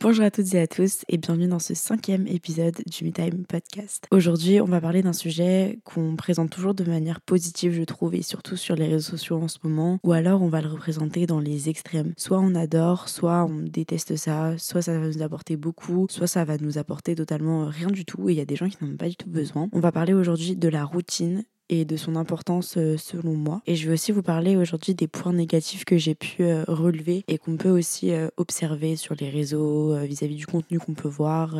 Bonjour à toutes et à tous et bienvenue dans ce cinquième épisode du MeTime Podcast. Aujourd'hui, on va parler d'un sujet qu'on présente toujours de manière positive, je trouve, et surtout sur les réseaux sociaux en ce moment, ou alors on va le représenter dans les extrêmes. Soit on adore, soit on déteste ça, soit ça va nous apporter beaucoup, soit ça va nous apporter totalement rien du tout, et il y a des gens qui n'en ont pas du tout besoin. On va parler aujourd'hui de la routine et de son importance euh, selon moi. Et je vais aussi vous parler aujourd'hui des points négatifs que j'ai pu euh, relever et qu'on peut aussi euh, observer sur les réseaux vis-à-vis du contenu qu'on peut voir,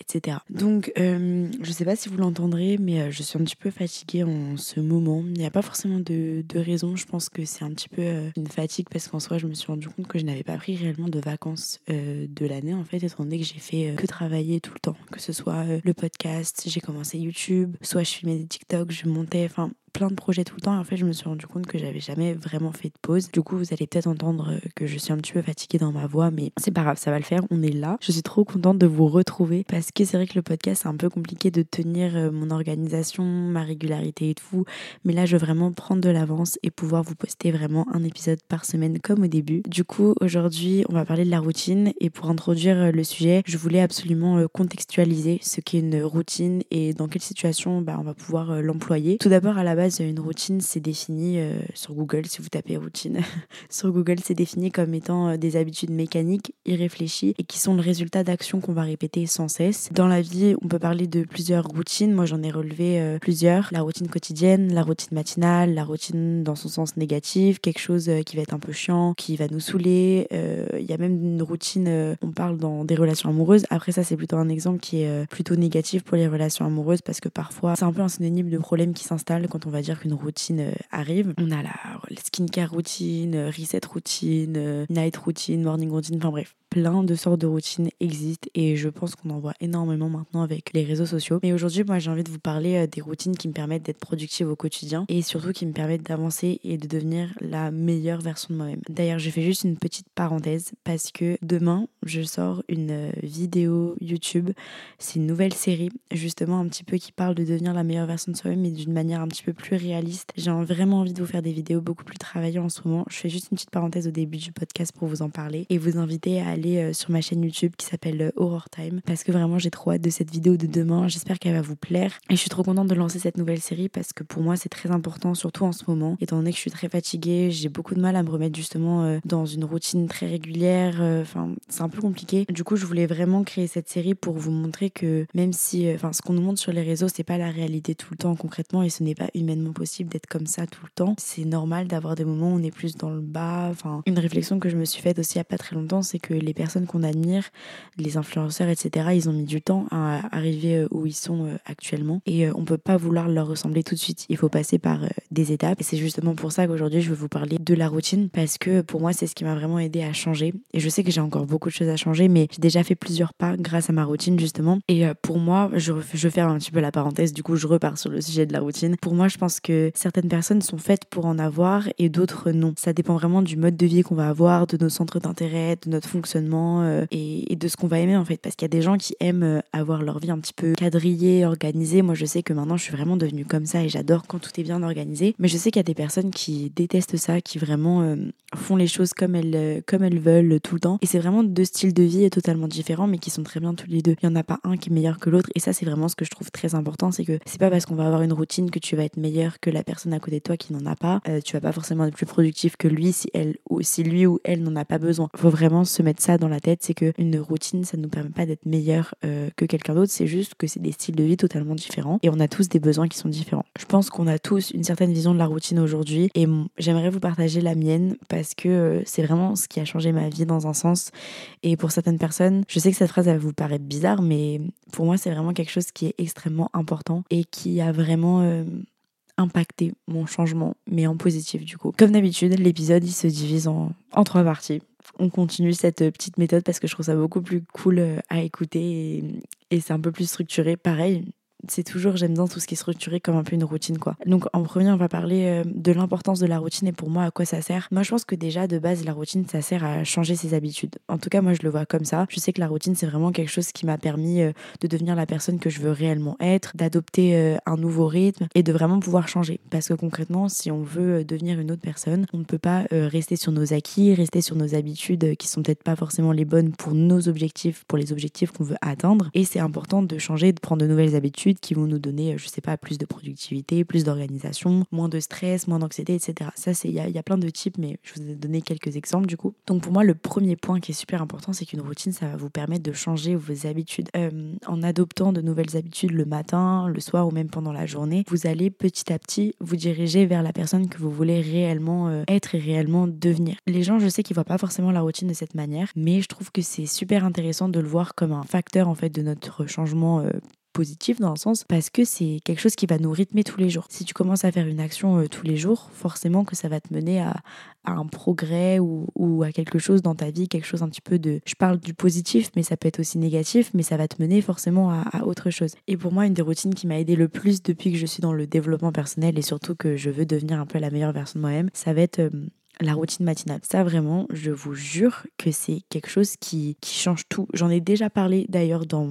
etc. Donc, je sais pas si vous l'entendrez, mais je suis un petit peu fatiguée en ce moment. Il n'y a pas forcément de, de raison. Je pense que c'est un petit peu une fatigue parce qu'en soi, je me suis rendu compte que je n'avais pas pris réellement de vacances de l'année, en fait, étant donné que j'ai fait que travailler tout le temps. Que ce soit le podcast, j'ai commencé YouTube, soit je filmais des TikTok, je montais enfin plein de projets tout le temps et en fait je me suis rendu compte que j'avais jamais vraiment fait de pause. Du coup vous allez peut-être entendre euh, que je suis un petit peu fatiguée dans ma voix mais c'est pas grave, ça va le faire, on est là. Je suis trop contente de vous retrouver parce que c'est vrai que le podcast c'est un peu compliqué de tenir euh, mon organisation, ma régularité et tout mais là je veux vraiment prendre de l'avance et pouvoir vous poster vraiment un épisode par semaine comme au début. Du coup aujourd'hui on va parler de la routine et pour introduire euh, le sujet je voulais absolument contextualiser ce qu'est une routine et dans quelle situation bah, on va pouvoir l'employer. Tout d'abord à la base, une routine, c'est défini euh, sur Google, si vous tapez routine, sur Google, c'est défini comme étant euh, des habitudes mécaniques, irréfléchies et qui sont le résultat d'actions qu'on va répéter sans cesse. Dans la vie, on peut parler de plusieurs routines. Moi, j'en ai relevé euh, plusieurs. La routine quotidienne, la routine matinale, la routine dans son sens négatif, quelque chose qui va être un peu chiant, qui va nous saouler. Il y a même une routine, on parle dans des relations amoureuses. Après ça, c'est plutôt un exemple qui est plutôt négatif pour les relations amoureuses parce que parfois, c'est un peu un synonyme de problème qui s'installe quand on on va dire qu'une routine euh, arrive. On a la skincare routine, euh, reset routine, euh, night routine, morning routine, enfin bref, plein de sortes de routines existent et je pense qu'on en voit énormément maintenant avec les réseaux sociaux. Mais aujourd'hui, moi, j'ai envie de vous parler des routines qui me permettent d'être productive au quotidien et surtout qui me permettent d'avancer et de devenir la meilleure version de moi-même. D'ailleurs, je fais juste une petite parenthèse parce que demain, je sors une vidéo YouTube. C'est une nouvelle série, justement, un petit peu qui parle de devenir la meilleure version de soi-même, mais d'une manière un petit peu plus réaliste. J'ai vraiment envie de vous faire des vidéos beaucoup plus travaillées en ce moment. Je fais juste une petite parenthèse au début du podcast pour vous en parler et vous inviter à aller euh, sur ma chaîne YouTube qui s'appelle euh, Horror Time parce que vraiment j'ai trop hâte de cette vidéo de demain. J'espère qu'elle va vous plaire et je suis trop contente de lancer cette nouvelle série parce que pour moi c'est très important, surtout en ce moment, étant donné que je suis très fatiguée, j'ai beaucoup de mal à me remettre justement euh, dans une routine très régulière. Enfin, c'est un peu compliqué. Du coup, je voulais vraiment créer cette série pour vous montrer que même si, enfin, ce qu'on nous montre sur les réseaux, c'est pas la réalité tout le temps concrètement et ce n'est pas une possible d'être comme ça tout le temps. C'est normal d'avoir des moments où on est plus dans le bas. Enfin, une réflexion que je me suis faite aussi il n'y a pas très longtemps, c'est que les personnes qu'on admire, les influenceurs, etc., ils ont mis du temps à arriver euh, où ils sont euh, actuellement. Et euh, on peut pas vouloir leur ressembler tout de suite. Il faut passer par des étapes. Et c'est justement pour ça qu'aujourd'hui, je vais vous parler de la routine parce que pour moi, c'est ce qui m'a vraiment aidé à changer. Et je sais que j'ai encore beaucoup de choses à changer, mais j'ai déjà fait plusieurs pas grâce à ma routine, justement. Et pour moi, je, je vais faire un petit peu la parenthèse. Du coup, je repars sur le sujet de la routine. Pour moi, je pense que certaines personnes sont faites pour en avoir et d'autres non. Ça dépend vraiment du mode de vie qu'on va avoir, de nos centres d'intérêt, de notre fonctionnement euh, et, de ce qu'on va aimer en fait. Parce qu'il y a des gens qui aiment euh, avoir leur vie un petit peu quadrillée, organisée. Moi, je sais que maintenant, je suis vraiment devenue comme ça et j'adore quand tout est bien organisé. Mais je sais qu'il y a des personnes qui détestent ça, qui vraiment euh, font les choses comme elles, comme elles veulent tout le temps. Et c'est vraiment deux styles de vie totalement différents, mais qui sont très bien tous les deux. Il n'y en a pas un qui est meilleur que l'autre. Et ça, c'est vraiment ce que je trouve très important. C'est que c'est pas parce qu'on va avoir une routine que tu vas être meilleur que la personne à côté de toi qui n'en a pas. Euh, tu vas pas forcément être plus productif que lui si elle ou si lui ou elle n'en a pas besoin. Faut vraiment se mettre ça dans la tête, c'est que une routine, ça nous permet pas d'être meilleur euh, que quelqu'un d'autre. C'est juste que c'est des styles de vie totalement différents et on a tous des besoins qui sont différents. Je pense qu'on a tous une certaine vision de la routine aujourd'hui et j'aimerais vous partager la mienne parce que euh, c'est vraiment ce qui a changé ma vie dans un sens. Et pour certaines personnes, je sais que cette phrase va vous paraître bizarre, mais pour moi c'est vraiment quelque chose qui est extrêmement important et qui a vraiment impacté mon changement, mais en positif du coup. Comme d'habitude, l'épisode il se divise en, en trois parties. On continue cette petite méthode parce que je trouve ça beaucoup plus cool euh, à écouter et, et c'est un peu plus structuré. Pareil, c'est toujours, j'aime bien tout ce qui est structuré comme un peu une routine, quoi. Donc, en premier, on va parler euh, de l'importance de la routine et pour moi, à quoi ça sert. Moi, je pense que déjà, de base, la routine, ça sert à changer ses habitudes. En tout cas, moi, je le vois comme ça. Je sais que la routine, c'est vraiment quelque chose qui m'a permis euh, de devenir la personne que je veux réellement être, d'adopter euh, un nouveau rythme et de vraiment pouvoir changer. Parce que concrètement, si on veut devenir une autre personne, on ne peut pas rester sur nos acquis, rester sur nos habitudes qui sont peut-être pas forcément les bonnes pour nos objectifs, pour les objectifs qu'on veut atteindre. Et c'est important de changer, de prendre de nouvelles habitudes qui vont nous donner, je sais pas, plus de productivité, plus d'organisation, moins de stress, moins d'anxiété, etc. Ça, c'est il y a, plein de types, mais je vous ai donné quelques exemples du coup. Donc pour moi, le premier point qui est super important, c'est qu'une routine, ça va vous permettre de changer vos habitudes. Euh, en adoptant de nouvelles habitudes le matin, le soir ou même pendant la journée, vous allez petit à petit vous diriger vers la personne que vous voulez réellement euh, être et réellement devenir. Les gens, je sais qu'ils voient pas forcément la routine de cette manière, mais je trouve que c'est super intéressant de le voir comme un facteur en fait de notre changement euh, positif dans le sens parce que c'est quelque chose qui va nous rythmer tous les jours. Si tu commences à faire une action euh, tous les jours, forcément que ça va te mener à, un progrès ou, à quelque chose dans ta vie, quelque chose un petit peu de... Je parle du positif, mais ça peut être aussi négatif, mais ça va te mener forcément à, autre chose. Et pour moi, une des routines qui m'a aidé le plus depuis que je suis dans le développement personnel et surtout que je veux devenir un peu la meilleure version de moi-même, ça va être... Euh, la routine matinale. Ça vraiment, je vous jure que c'est quelque chose qui, change tout. J'en ai déjà parlé d'ailleurs dans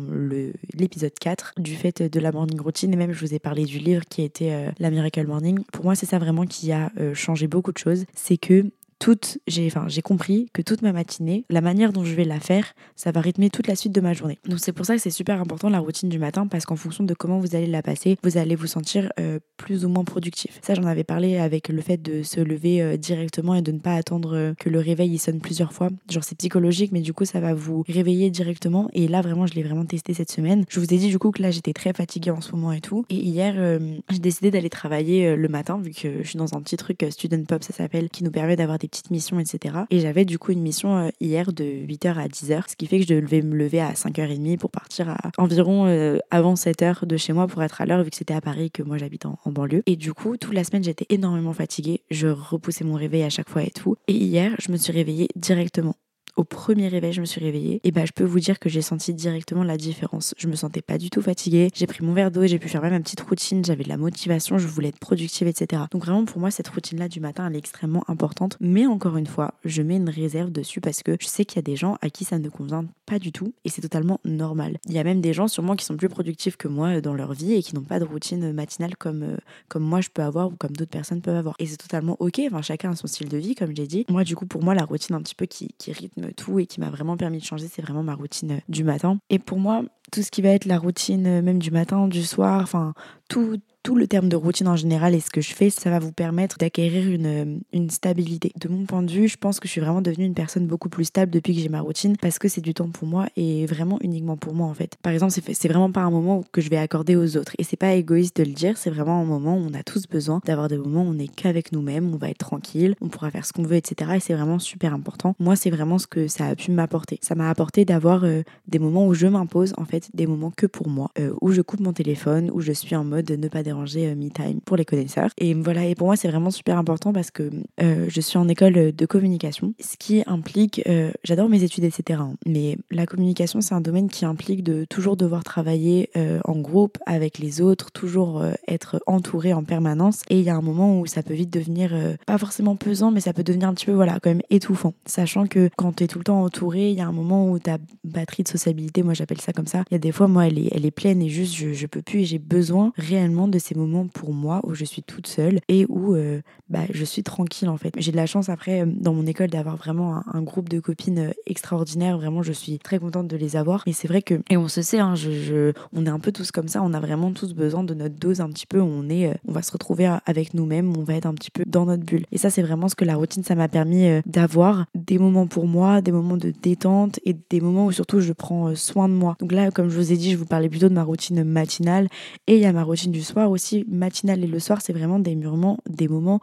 l'épisode 4 du fait de la morning routine et même je vous ai parlé du livre qui était euh, La Miracle Morning. Pour moi, c'est ça vraiment qui a euh, changé beaucoup de choses. C'est que toute, j'ai, enfin, j'ai compris que toute ma matinée, la manière dont je vais la faire, ça va rythmer toute la suite de ma journée. Donc c'est pour ça que c'est super important la routine du matin parce qu'en fonction de comment vous allez la passer, vous allez vous sentir euh, plus ou moins productif. Ça, j'en avais parlé avec le fait de se lever euh, directement et de ne pas attendre euh, que le réveil il sonne plusieurs fois. Genre c'est psychologique, mais du coup ça va vous réveiller directement. Et là vraiment, je l'ai vraiment testé cette semaine. Je vous ai dit du coup que là j'étais très fatiguée en ce moment et tout. Et hier, j'ai décidé d'aller travailler le matin vu que je suis dans un petit truc student pop, ça s'appelle, qui nous permet d'avoir des petites missions, etc. Et j'avais du coup une mission euh, hier de 8h à 10h, ce qui fait que je devais me lever à 5h30 pour partir à environ euh, avant 7h de chez moi pour être à l'heure, vu que c'était à Paris que moi j'habite en, banlieue. Et du coup, toute la semaine, j'étais énormément fatiguée. Je repoussais mon réveil à chaque fois et tout. Et hier, je me suis réveillée directement au premier réveil, je me suis réveillée, et bah je peux vous dire que j'ai senti directement la différence. Je me sentais pas du tout fatiguée, j'ai pris mon verre d'eau et j'ai pu faire ma petite routine, j'avais de la motivation, je voulais être productive, etc. Donc vraiment pour moi cette routine-là du matin elle est extrêmement importante. Mais encore une fois, je mets une réserve dessus parce que je sais qu'il y a des gens à qui ça ne convient pas du tout et c'est totalement normal. Il y a même des gens sûrement qui sont plus productifs que moi dans leur vie et qui n'ont pas de routine matinale comme, euh, comme moi je peux avoir ou comme d'autres personnes peuvent avoir. Et c'est totalement ok, enfin chacun a son style de vie comme j'ai dit. Moi du coup pour moi la routine un petit peu qui rythme tout et qui m'a vraiment permis de changer, c'est vraiment ma routine euh, du matin. Et pour moi, tout ce qui va être la routine euh, même du matin, du soir, enfin tout, tout le terme de routine en général et ce que je fais, ça va vous permettre d'acquérir une, une stabilité. De mon point de vue, je pense que je suis vraiment devenue une personne beaucoup plus stable depuis que j'ai ma routine parce que c'est du temps pour moi et vraiment uniquement pour moi en fait. Par exemple, c'est vraiment pas un moment que je vais accorder aux autres et c'est pas égoïste de le dire, c'est vraiment un moment où on a tous besoin d'avoir des moments où on n'est qu'avec nous-mêmes, on va être tranquille, on pourra faire ce qu'on veut, etc. Et c'est vraiment super important. Moi, c'est vraiment ce que ça a pu m'apporter. Ça m'a apporté d'avoir euh, des moments où je m'impose en fait des moments que pour moi, euh, où je coupe mon téléphone, où je suis en mode ne pas déranger euh, Me Time pour les connaisseurs. Et voilà, et pour moi, c'est vraiment super important parce que euh, je suis en école de communication, ce qui implique, euh, j'adore mes études, etc. Hein, mais la communication, c'est un domaine qui implique de toujours devoir travailler en groupe avec les autres, toujours être entouré en permanence. Et il y a un moment où ça peut vite devenir, pas forcément pesant, mais ça peut devenir un petit peu, voilà, quand même étouffant. Sachant que quand tu es tout le temps entouré, il y a un moment où ta batterie de sociabilité, moi j'appelle ça comme ça, il y a des fois, moi, elle est, elle est pleine et juste, je, je peux plus et j'ai besoin réellement de ces moments pour moi où je suis toute seule et où euh, bah, je suis tranquille en fait. J'ai de la chance après euh, dans mon école d'avoir vraiment un, groupe de copines euh, extraordinaires. Vraiment, je suis très contente de les avoir. Et c'est vrai que, et on se sait, hein, je, on est un peu tous comme ça. On a vraiment tous besoin de notre dose un petit peu. On est, on va se retrouver avec nous-mêmes. On va être un petit peu dans notre bulle. Et ça, c'est vraiment ce que la routine, ça m'a permis d'avoir des moments pour moi, des moments de détente et des moments où surtout je prends soin de moi. Donc là, comme je vous ai dit, je vous parlais plutôt de ma routine matinale et il y a ma routine du soir aussi matinale et le soir, c'est vraiment des, murements, des moments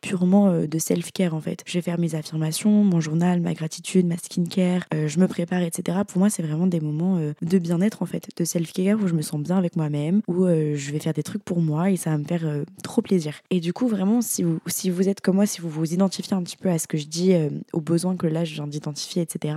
purement euh, de self-care en fait. Je vais faire mes affirmations, mon journal, ma gratitude, ma skincare, euh, je me prépare, etc. Pour moi, c'est vraiment des moments euh, de bien-être en fait, de self-care où je me sens bien avec moi-même, où je vais faire des trucs pour moi et ça va me faire trop plaisir. Et du coup, vraiment, si vous, si vous êtes comme moi, si vous vous identifiez un petit peu à ce que je dis, aux besoins que là je viens d'identifier, etc.,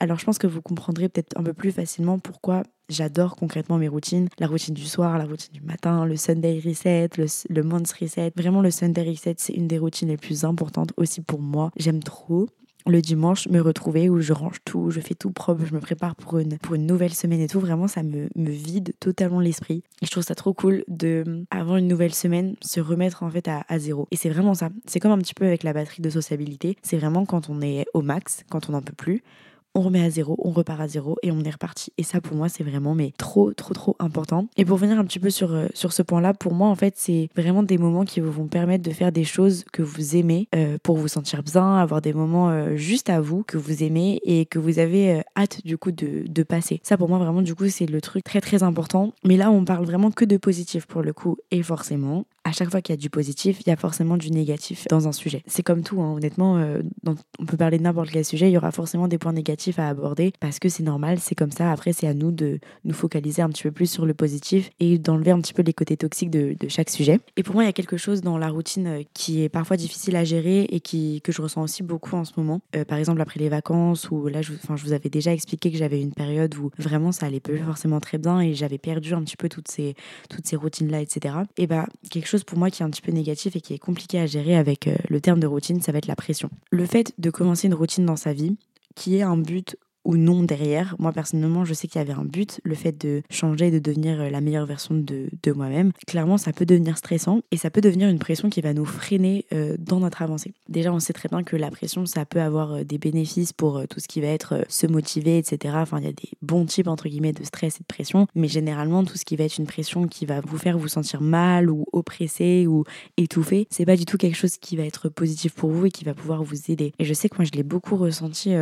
alors je pense que vous comprendrez peut-être un peu plus facilement pourquoi j'adore concrètement mes routines. La routine du soir, la routine du matin, le Sunday reset, le, le month reset. Vraiment, le Sunday reset, c'est une des routines les plus importantes aussi pour moi. J'aime trop le dimanche me retrouver où je range tout, je fais tout propre, je me prépare pour une, pour une nouvelle semaine et tout. Vraiment, ça me, me vide totalement l'esprit. Et je trouve ça trop cool de, avant une nouvelle semaine, se remettre en fait à, à zéro. Et c'est vraiment ça. C'est comme un petit peu avec la batterie de sociabilité. C'est vraiment quand on est au max, quand on n'en peut plus, on remet à zéro, on repart à zéro et on est reparti. Et ça, pour moi, c'est vraiment mais trop, trop, trop important. Et pour venir un petit peu sur, euh, sur ce point-là, pour moi, en fait, c'est vraiment des moments qui vous vont permettre de faire des choses que vous aimez euh, pour vous sentir bien, avoir des moments euh, juste à vous que vous aimez et que vous avez hâte du coup de, de passer. Ça, pour moi, vraiment, du coup, c'est le truc très, très important. Mais là, on parle vraiment que de positif pour le coup. Et forcément, à chaque fois qu'il y a du positif, il y a forcément du négatif dans un sujet. C'est comme tout, hein, honnêtement, on peut parler de n'importe quel sujet, il y aura forcément des points négatifs à aborder parce que c'est normal, c'est comme ça. Après, c'est à nous de nous focaliser un petit peu plus sur le positif et d'enlever un petit peu les côtés toxiques de, chaque sujet. Et pour moi, il y a quelque chose dans la routine euh, qui est parfois difficile à gérer et qui, que je ressens aussi beaucoup en ce moment. Euh, par exemple, après les vacances, où là, je, je vous avais déjà expliqué que j'avais une période où vraiment ça allait pas forcément très bien et j'avais perdu un petit peu toutes ces, toutes ces routines-là, etc. Et bah, quelque chose pour moi qui est un petit peu négatif et qui est compliqué à gérer avec euh, le terme de routine, ça va être la pression. Le fait de commencer une routine dans sa vie, qui est un but ou non derrière. Moi, personnellement, je sais qu'il y avait un but, le fait de changer, de devenir euh, la meilleure version de, de moi-même. Clairement, ça peut devenir stressant et ça peut devenir une pression qui va nous freiner euh, dans notre avancée. Déjà, on sait très bien que la pression, ça peut avoir euh, des bénéfices pour tout ce qui va être se motiver, etc. Enfin, il y a des bons types, entre guillemets, de stress et de pression, mais généralement, tout ce qui va être une pression qui va vous faire vous sentir mal ou oppressé ou étouffé, c'est pas du tout quelque chose qui va être positif pour vous et qui va pouvoir vous aider. Et je sais que moi, je l'ai beaucoup ressenti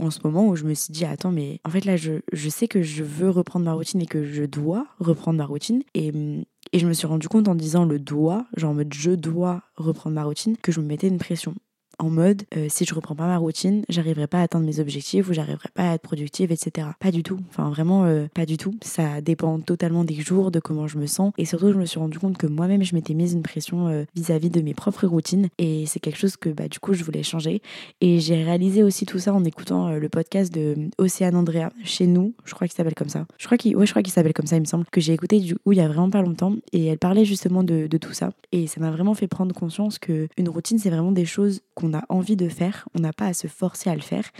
en ce moment où je me suis dit, attends, mais en fait là, je, je sais que je veux reprendre ma routine et que je dois reprendre ma routine. Et, et je me suis rendu compte en disant le dois, genre en mode je dois reprendre ma routine, que je me mettais une pression en mode euh, si je reprends pas ma routine, j'arriverai pas à atteindre mes objectifs ou j'arriverai pas à être productive, etc. Pas du tout. Enfin, vraiment, euh, pas du tout. Ça dépend totalement des jours, de comment je me sens. Et surtout, je me suis rendu compte que moi-même, je m'étais mise une pression euh, vis-à-vis de mes propres routines. Et c'est quelque chose que, bah, du coup, je voulais changer. Et j'ai réalisé aussi tout ça en écoutant le podcast de Océane Andrea, chez nous. Je crois qu'il s'appelle comme ça. Je crois qu'il ouais, je s'appelle comme ça, il me semble. Que j'ai écouté du coup il y a vraiment pas longtemps. Et elle parlait justement de, de tout ça. Et ça m'a vraiment fait prendre conscience que une routine, c'est vraiment des choses qu'on a envie de faire, on n'a pas à se forcer à le faire.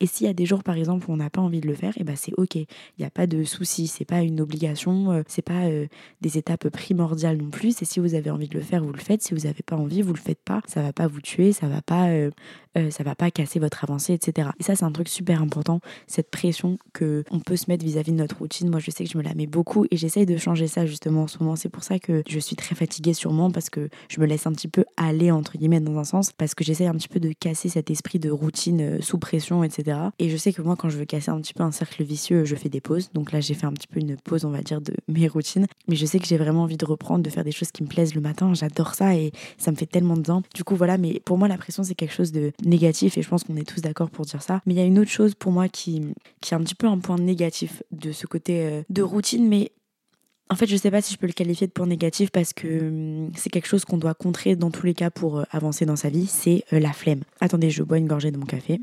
Et s'il y a des jours, par exemple, où on n'a pas envie de le faire, et eh ben c'est ok. Il n'y a pas de souci. C'est pas une obligation. Euh, c'est pas euh, des étapes primordiales non plus. C'est si vous avez envie de le faire, vous le faites. Si vous n'avez pas envie, vous le faites pas. Ça va pas vous tuer. Ça va pas, euh, ça va pas casser votre avancée, etc. Et ça, c'est un truc super important. Cette pression que on peut se mettre vis-à-vis de notre routine. Moi, je sais que je me la mets beaucoup et j'essaye de changer ça justement en ce moment. C'est pour ça que je suis très fatiguée sûrement parce que je me laisse un petit peu aller entre guillemets dans un sens parce que j'essaye un petit peu de casser cet esprit de routine sous pression, etc. Et je sais que moi, quand je veux casser un petit peu un cercle vicieux, je fais des pauses. Donc là, j'ai fait un petit peu une pause, on va dire, de mes routines. Mais je sais que j'ai vraiment envie de reprendre, de faire des choses qui me plaisent le matin. J'adore ça et ça me fait tellement de bien. Du coup, voilà, mais pour moi, la pression, c'est quelque chose de négatif et je pense qu'on est tous d'accord pour dire ça. Mais il y a une autre chose pour moi qui, qui est un petit peu un point négatif de ce côté euh, de routine, mais en fait, je sais pas si je peux le qualifier de point négatif parce que hum, c'est quelque chose qu'on doit contrer dans tous les cas pour euh, avancer dans sa vie, c'est euh, la flemme. Attendez, je bois une gorgée de mon café.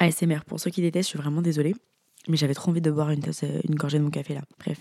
ASMR, pour ceux qui détestent, je suis vraiment désolée. Mais j'avais trop envie de boire une tasse, euh, une gorgée de mon café là. Bref.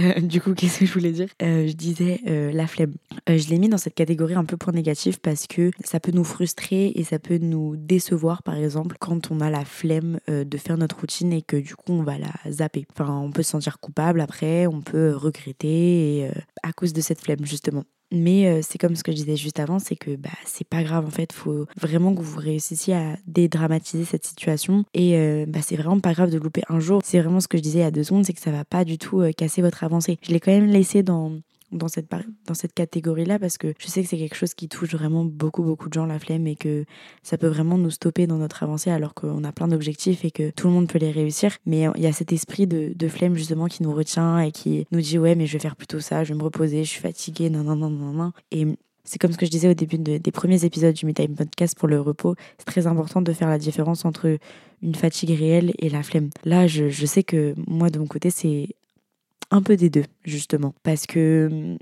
Euh, du coup, qu'est-ce que je voulais dire? Euh, Je disais la flemme. je l'ai mis dans cette catégorie un peu point négatif parce que ça peut nous frustrer et ça peut nous décevoir, par exemple, quand on a la flemme de faire notre routine et que du coup on va la zapper. Enfin, on peut se sentir coupable après, on peut regretter et, à cause de cette flemme justement. Mais euh, c'est comme ce que je disais juste avant, c'est que bah, c'est pas grave en fait. Faut vraiment que vous réussissiez à dédramatiser cette situation. Et euh, bah, c'est vraiment pas grave de louper un jour. C'est vraiment ce que je disais il y a deux secondes, c'est que ça va pas du tout euh, casser votre avancée. Je l'ai quand même laissé dans dans cette, dans cette catégorie-là parce que je sais que c'est quelque chose qui touche vraiment beaucoup, beaucoup de gens, la flemme, et que ça peut vraiment nous stopper dans notre avancée alors qu'on a plein d'objectifs et que tout le monde peut les réussir. Mais il y a cet esprit de, de, flemme justement qui nous retient et qui nous dit ouais, mais je vais faire plutôt ça, je vais me reposer, je suis fatiguée, non, non, non, non, non. Et c'est comme ce que je disais au début des premiers épisodes du Me Time Podcast pour le repos. C'est très important de faire la différence entre une fatigue réelle et la flemme. Là, je, je sais que moi, de mon côté, c'est un peu des deux, justement. Parce que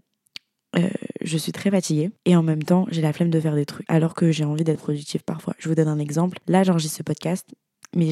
euh, je suis très fatiguée et en même temps, j'ai la flemme de faire des trucs alors que j'ai envie d'être productive parfois. Je vous donne un exemple. Là, j'enregistre ce podcast, mais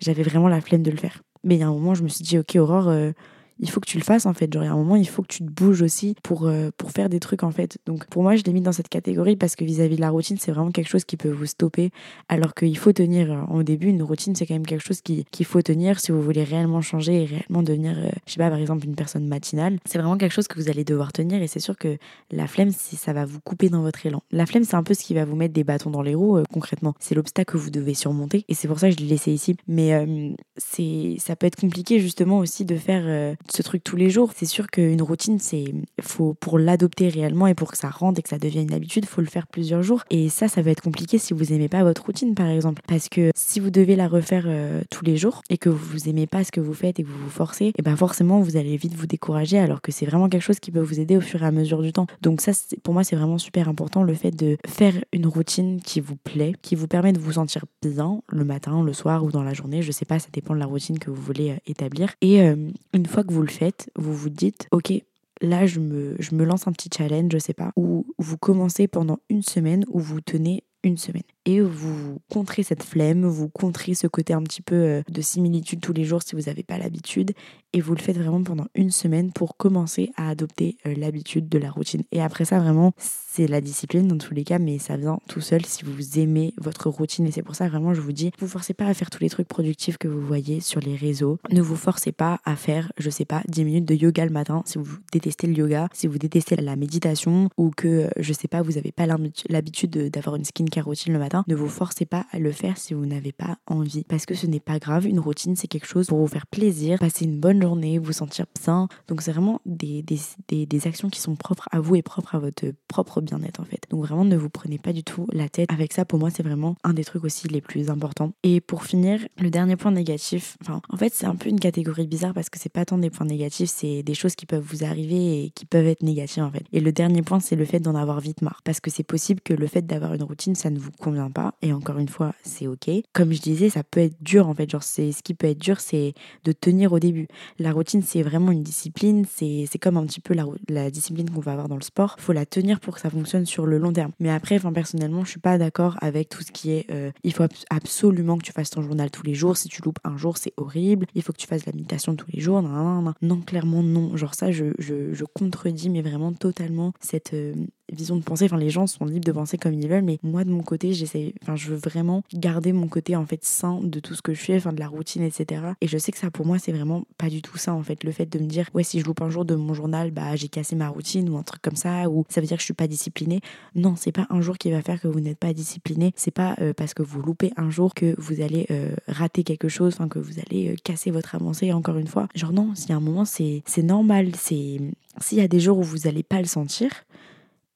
j'avais vraiment la flemme de le faire. Mais il y a un moment, je me suis dit, ok, Aurore, euh, il faut que tu le fasses en fait. Genre, il y a un moment, il faut que tu te bouges aussi pour, euh, pour faire des trucs en fait. Donc, pour moi, je l'ai mis dans cette catégorie parce que vis-à-vis de la routine, c'est vraiment quelque chose qui peut vous stopper. Alors qu'il faut tenir, euh, au début, une routine, c'est quand même quelque chose qu'il faut tenir si vous voulez réellement changer et réellement devenir, euh, je sais pas, par exemple, une personne matinale. C'est vraiment quelque chose que vous allez devoir tenir et c'est sûr que la flemme, ça va vous couper dans votre élan. La flemme, c'est un peu ce qui va vous mettre des bâtons dans les roues, concrètement. C'est l'obstacle que vous devez surmonter et c'est pour ça que je l'ai laissé ici. Mais c'est ça peut être compliqué justement aussi de faire ce truc tous les jours c'est sûr qu'une routine, c'est faut pour l'adopter réellement et pour que ça rentre et que ça devienne une habitude, faut le faire plusieurs jours. Et ça, ça va être compliqué si vous aimez pas votre routine, par exemple, parce que si vous devez la refaire euh, tous les jours et que vous aimez pas ce que vous faites et que vous vous forcez, et eh ben forcément vous allez vite vous décourager, alors que c'est vraiment quelque chose qui peut vous aider au fur et à mesure du temps. Donc ça, pour moi, c'est vraiment super important le fait de faire une routine qui vous plaît, qui vous permet de vous sentir bien le matin, le soir ou dans la journée. Je sais pas, ça dépend de la routine que vous voulez euh, établir. Et euh, une fois que vous le faites, vous vous dites, ok, là je me, je me lance un petit challenge, je sais pas, où vous commencez pendant une semaine, où vous tenez une semaine. Et vous contrez cette flemme, vous contrez ce côté un petit peu euh, de similitude tous les jours si vous n'avez pas l'habitude. Et vous le faites vraiment pendant une semaine pour commencer à adopter euh, l'habitude de la routine. Et après ça, vraiment, c'est la discipline dans tous les cas, mais ça vient tout seul si vous aimez votre routine. Et c'est pour ça, vraiment, je vous dis, vous forcez pas à faire tous les trucs productifs que vous voyez sur les réseaux. Ne vous forcez pas à faire, je sais pas, 10 minutes de yoga le matin si vous détestez le yoga, si vous détestez la méditation ou que, je sais pas, vous n'avez pas l'habitude d'avoir une skin routine le matin, ne vous forcez pas à le faire si vous n'avez pas envie. Parce que ce n'est pas grave, une routine c'est quelque chose pour vous faire plaisir, passer une bonne journée, vous sentir bien. Donc c'est vraiment des, des, des, actions qui sont propres à vous et propres à votre propre bien-être en fait. Donc vraiment ne vous prenez pas du tout la tête. Avec ça pour moi c'est vraiment un des trucs aussi les plus importants. Et pour finir, le dernier point négatif, enfin en fait c'est un peu une catégorie bizarre parce que c'est pas tant des points négatifs, c'est des choses qui peuvent vous arriver et qui peuvent être négatives en fait. Et le dernier point c'est le fait d'en avoir vite marre. Parce que c'est possible que le fait d'avoir une routine ça ne vous convient pas. Et encore une fois, c'est ok. Comme je disais, ça peut être dur en fait. Genre, c'est ce qui peut être dur, c'est de tenir au début. La routine, c'est vraiment une discipline. C'est comme un petit peu la, discipline qu'on va avoir dans le sport. Faut la tenir pour que ça fonctionne sur le long terme. Mais après, enfin, personnellement, je suis pas d'accord avec tout ce qui est. Euh, il faut absolument que tu fasses ton journal tous les jours. Si tu loupes un jour, c'est horrible. Il faut que tu fasses la méditation tous les jours. Non, clairement, non. Genre, ça, je, je, je contredis, mais vraiment totalement cette. Euh, vision de penser. Enfin, les gens sont libres de penser comme ils veulent, mais moi, de mon côté, j'essaie, enfin, je veux vraiment garder mon côté, en fait, sain de tout ce que je fais, enfin, de la routine, etc. Et je sais que ça, pour moi, c'est vraiment pas du tout ça, en fait. Le fait de me dire, ouais, si je loupe un jour de mon journal, bah, j'ai cassé ma routine ou un truc comme ça, ou ça veut dire que je suis pas disciplinée. Non, c'est pas un jour qui va faire que vous n'êtes pas discipliné. C'est pas euh, parce que vous loupez un jour que vous allez euh, rater quelque chose, enfin, que vous allez euh, casser votre avancée, encore une fois. Genre, non, s'il y a un moment, c'est normal. C'est s'il y a des jours où vous allez pas le sentir,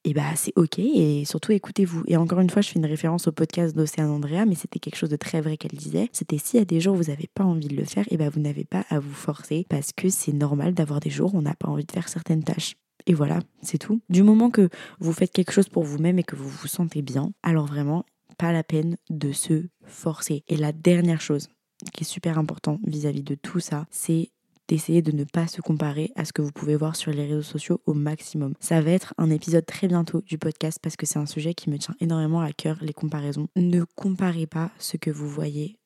et bah c'est ok et surtout écoutez-vous. Et encore une fois, je fais une référence au podcast d'Océane Andrea, mais c'était quelque chose de très vrai qu'elle disait. C'était y a des jours où vous n'avez pas envie de le faire, et bah vous n'avez pas à vous forcer parce que c'est normal d'avoir des jours où on n'a pas envie de faire certaines tâches. Et voilà, c'est tout. Du moment que vous faites quelque chose pour vous-même et que vous vous sentez bien, alors vraiment, pas la peine de se forcer. Et la dernière chose qui est super important vis-à-vis -vis de tout ça, c'est d'essayer de ne pas se comparer à ce que vous pouvez voir sur les réseaux sociaux au maximum. Ça va être un épisode très bientôt du podcast parce que c'est un sujet qui me tient énormément à cœur, les comparaisons. Ne comparez pas ce que vous voyez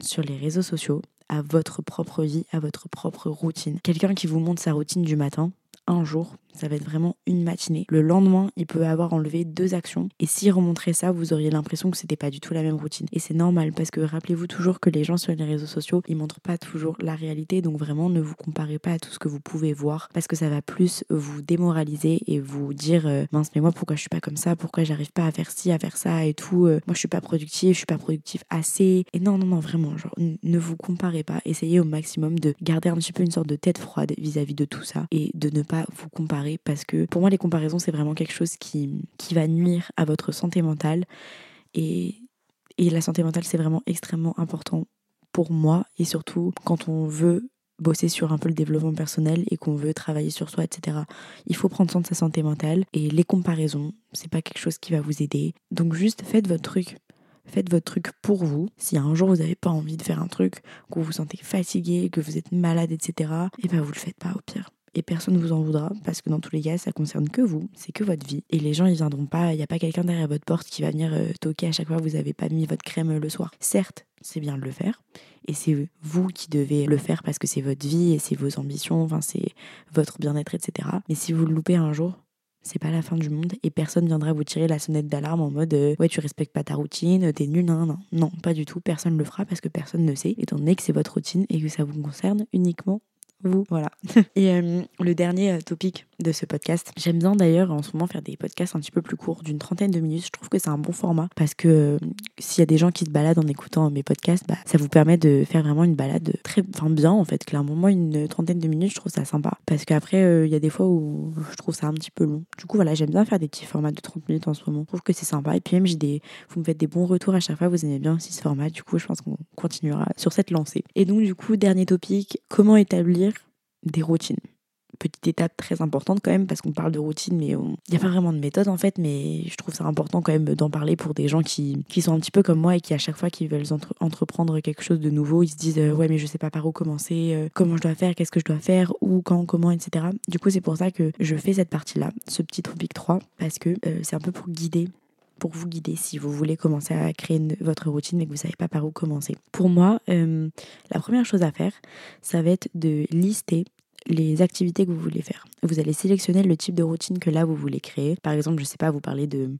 sur les réseaux sociaux à votre propre vie, à votre propre routine. Quelqu'un qui vous montre sa routine du matin, un jour, ça va être vraiment une matinée. Le lendemain, il peut avoir enlevé deux actions. Et s'il remontrait ça, vous auriez l'impression que c'était pas du tout la même routine. Et c'est normal parce que rappelez-vous toujours que les gens sur les réseaux sociaux, ils montrent pas toujours la réalité. Donc vraiment, ne vous comparez pas à tout ce que vous pouvez voir parce que ça va plus vous démoraliser et vous dire euh, mince, mais moi pourquoi je suis pas comme ça? Pourquoi j'arrive pas à faire ci, à faire ça et tout? Euh, Moi je suis pas productif, je suis pas productif assez. Et non, non, non, vraiment, genre ne vous comparez pas. Essayez au maximum de garder un petit peu une sorte de tête froide vis à -vis de tout ça et de ne pas vous comparer parce que pour moi les comparaisons c'est vraiment quelque chose qui, qui va nuire à votre santé mentale et, et la santé mentale c'est vraiment extrêmement important pour moi et surtout quand on veut bosser sur un peu le développement personnel et qu'on veut travailler sur soi, etc. Il faut prendre soin de sa santé mentale et les comparaisons, c'est pas quelque chose qui va vous aider. Donc juste faites votre truc. Faites votre truc pour vous. Si un jour vous n'avez pas envie de faire un truc, que vous vous sentez fatigué, que vous êtes malade, etc., et eh ben vous le faites pas au pire et personne ne vous en voudra parce que dans tous les cas, ça concerne que vous, c'est que votre vie. Et les gens, ils viendront pas, il n'y a pas quelqu'un derrière votre porte qui va venir euh, toquer à chaque fois que vous n'avez pas mis votre crème euh, le soir. Certes, c'est bien de le faire et c'est vous qui devez le faire parce que c'est votre vie et c'est vos ambitions, enfin c'est votre bien-être, etc. Mais si vous le loupez un jour, c'est pas la fin du monde et personne viendra vous tirer la sonnette d'alarme en mode euh, ouais tu respectes pas ta routine, t'es nul, non, non, non, pas du tout, personne le fera parce que personne ne sait, étant donné que c'est votre routine et que ça vous concerne uniquement vous. Voilà. Et euh, le dernier euh, topic de ce podcast, j'aime bien d'ailleurs en ce moment faire des podcasts un petit peu plus courts, d'une trentaine de minutes. Je trouve que c'est un bon format parce que euh, s'il y a des gens qui se baladent en écoutant mes podcasts, bah, ça vous permet de faire vraiment une balade très enfin, bien en fait. Clairement, moi, une trentaine de minutes, je trouve ça sympa parce qu'après, il y a des fois où je trouve ça un petit peu long. Du coup, voilà, j'aime bien faire des petits formats de 30 minutes en ce moment. Je trouve que c'est sympa. Et puis même, j'ai des... vous me faites des bons retours à chaque fois. Vous aimez bien aussi ce format. Du coup, je pense qu'on continuera sur cette lancée. Et donc, du coup, dernier topic, comment établir des routines? Petite étape très importante quand même parce qu'on parle de routine mais il n'y a pas vraiment de méthode en fait mais je trouve ça important quand même d'en parler pour des gens qui, qui, sont un petit peu comme moi et qui à chaque fois qu'ils veulent entreprendre quelque chose de nouveau ils se disent euh, ouais mais je sais pas par où commencer, euh, comment je dois faire, qu'est-ce que je dois faire, où, quand, comment etc. Du coup c'est pour ça que je fais cette partie là, ce petit topic 3 parce que euh, c'est un peu pour guider pour vous guider si vous voulez commencer à créer votre routine mais que vous savez pas par où commencer. Pour moi, la première chose à faire, ça va être de lister les activités que vous voulez faire. Vous allez sélectionner le type de routine que là vous voulez créer. Par exemple, je ne sais pas, vous parler de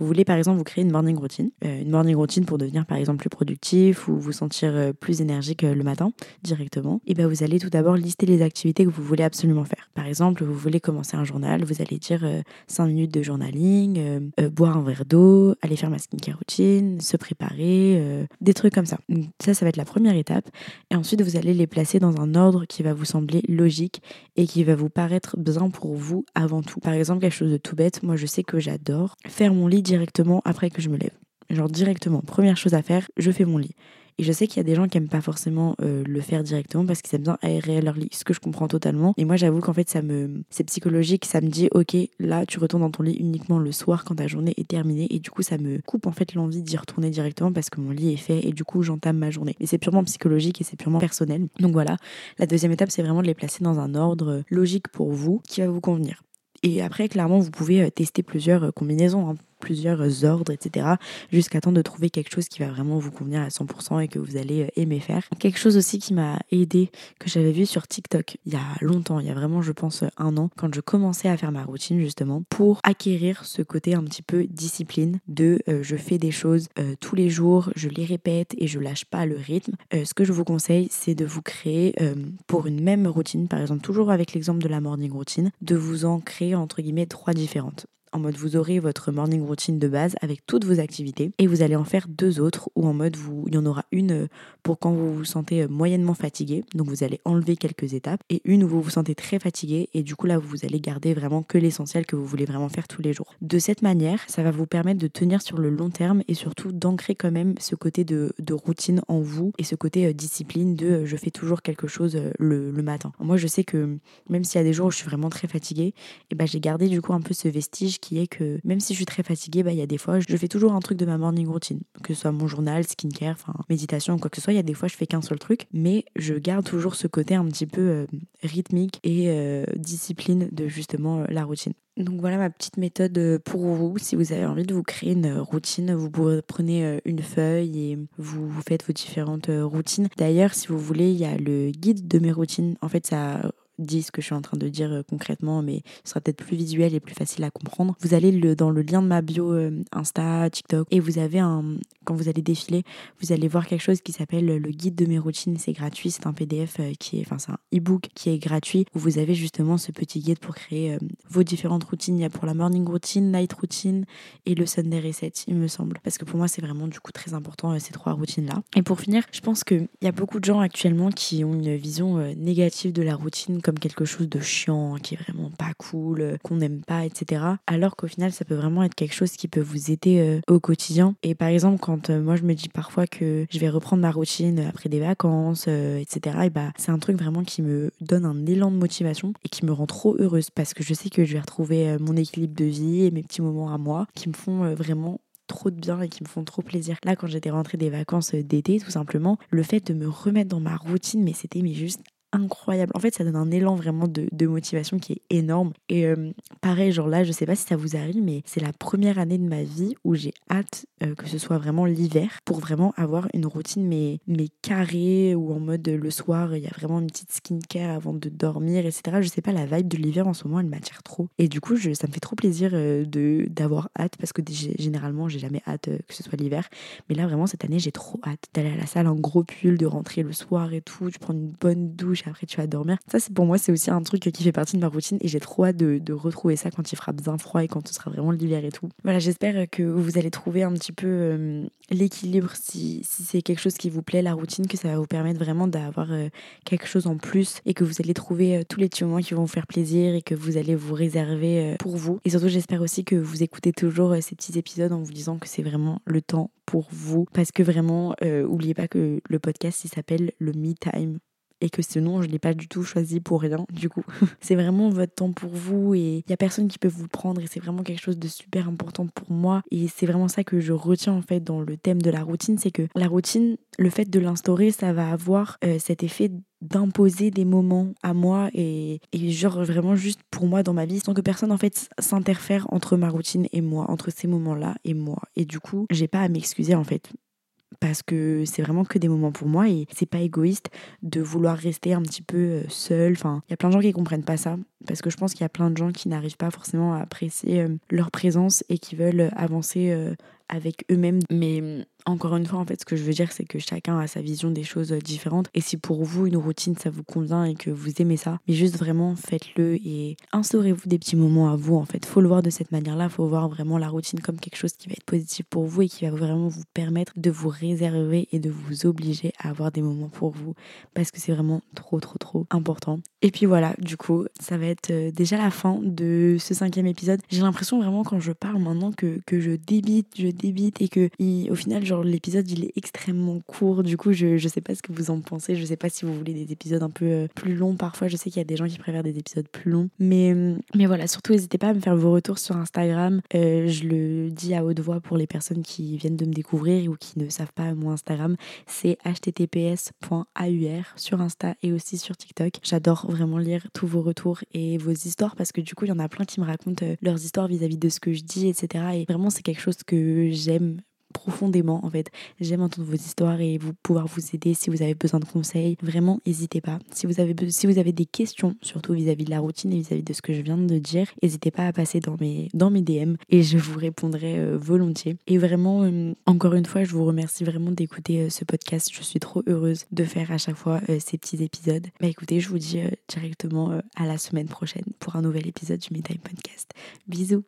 vous voulez par exemple vous créer une morning routine, euh, une morning routine pour devenir par exemple plus productif ou vous sentir euh, plus énergique euh, le matin directement, et bien vous allez tout d'abord lister les activités que vous voulez absolument faire. Par exemple, vous voulez commencer un journal, vous allez dire 5 minutes de journaling, boire un verre d'eau, aller faire ma skincare routine, se préparer, des trucs comme ça. ça, ça va être la première étape. Et ensuite, vous allez les placer dans un ordre qui va vous sembler logique et qui va vous paraître bien pour vous avant tout. Par exemple, quelque chose de tout bête, moi je sais que j'adore faire mon lit directement après que je me lève. Genre directement, première chose à faire, je fais mon lit. Et je sais qu'il y a des gens qui aiment pas forcément euh, le faire directement parce qu'ils aiment bien aérer leur lit, ce que je comprends totalement. Et moi, j'avoue qu'en fait, ça me, c'est psychologique. Ça me dit, ok, là, tu retournes dans ton lit uniquement le soir quand ta journée est terminée. Et du coup, ça me coupe en fait l'envie d'y retourner directement parce que mon lit est fait et du coup, j'entame ma journée. Mais c'est purement psychologique et c'est purement personnel. Donc voilà. La deuxième étape, c'est vraiment de les placer dans un ordre logique pour vous qui va vous convenir. Et après, clairement, vous pouvez euh, tester plusieurs euh, combinaisons. Hein plusieurs ordres, etc. Jusqu'à temps de trouver quelque chose qui va vraiment vous convenir à 100% et que vous allez euh, aimer faire. Quelque chose aussi qui m'a aidé, que j'avais vu sur TikTok il y a longtemps, il y a vraiment je pense un an, quand je commençais à faire ma routine justement, pour acquérir ce côté un petit peu discipline de euh, je fais des choses euh, tous les jours, je les répète et je lâche pas le rythme. ce que je vous conseille, c'est de vous créer pour une même routine, par exemple toujours avec l'exemple de la morning routine, de vous en créer entre guillemets trois différentes en mode vous aurez votre morning routine de base avec toutes vos activités et vous allez en faire deux autres ou en mode vous, il y en aura une euh, pour quand vous vous sentez euh, moyennement fatigué, donc vous allez enlever quelques étapes et une où vous vous sentez très fatigué et du coup là vous allez garder vraiment que l'essentiel que vous voulez vraiment faire tous les jours. De cette manière, ça va vous permettre de tenir sur le long terme et surtout d'ancrer quand même ce côté de, routine en vous et ce côté euh, discipline de je fais toujours quelque chose le, matin. Moi je sais que même s'il y a des jours où je suis vraiment très fatiguée, eh ben j'ai gardé du coup un peu ce vestige qui est que même si je suis très fatiguée, bah, il y a des fois, je fais toujours un truc de ma morning routine, que ce soit mon journal, skincare, enfin méditation, quoi que ce soit. Il y a des fois, je fais qu'un seul truc, mais je garde toujours ce côté un petit peu euh, rythmique et euh, discipline de justement euh, la routine. Donc voilà ma petite méthode pour vous. Si vous avez envie de vous créer une routine, vous prenez une feuille et vous, faites vos différentes routines. D'ailleurs, si vous voulez, il y a le guide de mes routines. En fait, ça dit ce que je suis en train de dire euh, concrètement, mais ce sera peut-être plus visuel et plus facile à comprendre. Vous allez le, dans le lien de ma bio euh, Insta, TikTok, et vous avez un, quand vous allez défiler, vous allez voir quelque chose qui s'appelle le guide de mes routines. C'est gratuit, c'est un PDF euh, qui est, enfin c'est un e-book qui est gratuit où vous avez justement ce petit guide pour créer vos différentes routines. Il y a pour la morning routine, night routine et le Sunday reset, il me semble. Parce que pour moi, c'est vraiment du coup très important ces trois routines-là. Et pour finir, je pense qu'il y a beaucoup de gens actuellement qui ont une vision négative de la routine comme quelque chose de chiant, qui est vraiment pas cool, euh, qu'on n'aime pas, etc. Alors qu'au final, ça peut vraiment être quelque chose qui peut vous aider euh, au quotidien. Et par exemple, quand euh, moi je me dis parfois que je vais reprendre ma routine après des vacances, etc., et bah c'est un truc vraiment qui me donne un élan de motivation et qui me rend trop heureuse parce que je sais que je vais retrouver mon équilibre de vie et mes petits moments à moi qui me font vraiment trop de bien et qui me font trop plaisir. Là, quand j'étais rentrée des vacances d'été, tout simplement, le fait de me remettre dans ma routine, mais c'était mais juste incroyable. En fait, ça donne un élan vraiment de, motivation qui est énorme. Et euh, pareil, genre là, je sais pas si ça vous arrive, mais c'est la première année de ma vie où j'ai hâte euh, que ce soit vraiment l'hiver pour vraiment avoir une routine mais, mais carrée ou en mode le soir, il y a vraiment une petite skincare avant de dormir, etc. Je sais pas, la vibe de l'hiver en ce moment, elle m'attire trop. Et du coup, ça me fait trop plaisir euh, de d'avoir hâte parce que généralement, j'ai jamais hâte que ce soit l'hiver. Mais là, vraiment, cette année, j'ai trop hâte d'aller à la salle en gros pull, de rentrer le soir et tout, de prendre une bonne douche après tu vas dormir. Ça, c'est pour moi, c'est aussi un truc qui fait partie de ma routine et j'ai trop hâte de, retrouver ça quand il fera bien froid et quand ce sera vraiment l'hiver et tout. Voilà, j'espère que vous allez trouver un petit peu euh, l'équilibre si, si c'est quelque chose qui vous plaît, la routine, que ça va vous permettre vraiment d'avoir euh, quelque chose en plus et que vous allez trouver euh, tous les petits moments qui vont vous faire plaisir et que vous allez vous réserver pour vous. Et surtout, j'espère aussi que vous écoutez toujours ces petits épisodes en vous disant que c'est vraiment le temps pour vous parce que vraiment, oubliez pas que le podcast, il s'appelle le Me Time et que ce nom, je ne l'ai pas du tout choisi pour rien, du coup. c'est vraiment votre temps pour vous et il n'y a personne qui peut vous prendre et c'est vraiment quelque chose de super important pour moi. Et c'est vraiment ça que je retiens en fait dans le thème de la routine, c'est que la routine, le fait de l'instaurer, ça va avoir euh, cet effet d'imposer des moments à moi et, et, genre vraiment juste pour moi dans ma vie sans que personne en fait s'interfère entre ma routine et moi entre ces moments là et moi et du coup j'ai pas à m'excuser en fait parce que c'est vraiment que des moments pour moi et c'est pas égoïste de vouloir rester un petit peu euh, seul. Enfin, il y a plein de gens qui comprennent pas ça parce que je pense qu'il y a plein de gens qui n'arrivent pas forcément à apprécier euh, leur présence et qui veulent avancer euh, avec eux-mêmes. Mais hum, encore une fois, en fait, ce que je veux dire, c'est que chacun a sa vision des choses différentes. Et si pour vous, une routine, ça vous convient et que vous aimez ça, mais juste vraiment faites-le et instaurez-vous des petits moments à vous, en fait. Faut le voir de cette manière-là. Faut voir vraiment la routine comme quelque chose qui va être positif pour vous et qui va vraiment vous permettre de vous réserver et de vous obliger à avoir des moments pour vous. Parce que c'est vraiment trop, trop, trop important. Et puis voilà, du coup, ça va être euh, déjà la fin de ce cinquième épisode. J'ai l'impression vraiment quand je parle maintenant que, je débite, je débite et que au final, genre l'épisode il est extrêmement court. Du coup, je, je sais pas ce que vous en pensez. Je sais pas si vous voulez des épisodes un peu euh, plus longs parfois. Je sais qu'il y a des gens qui préfèrent des épisodes plus longs. Mais, euh, voilà, surtout n'hésitez pas à me faire vos retours sur Instagram. Je le dis à haute voix pour les personnes qui viennent de me découvrir ou qui ne savent pas mon Instagram. C'est https.aur sur Insta et aussi sur TikTok. J'adore vraiment lire tous vos retours et vos histoires parce que du coup, il y en a plein qui me racontent leurs histoires vis-à-vis -vis de ce que je dis, etc. Et vraiment, c'est quelque chose que j'aime profondément en fait. J'aime entendre vos histoires et vous pouvoir vous aider si vous avez besoin de conseils. Vraiment, n'hésitez pas. Si vous avez si vous avez des questions, surtout vis-à-vis de la routine et vis-à-vis de ce que je viens de dire, n'hésitez pas à passer dans mes dans mes DM et je vous répondrai euh, volontiers. Et vraiment, euh, encore une fois, je vous remercie vraiment d'écouter euh, ce podcast. Je suis trop heureuse de faire à chaque fois ces petits épisodes. Bah écoutez, je vous dis directement à la semaine prochaine pour un nouvel épisode du Midtime Podcast. Bisous.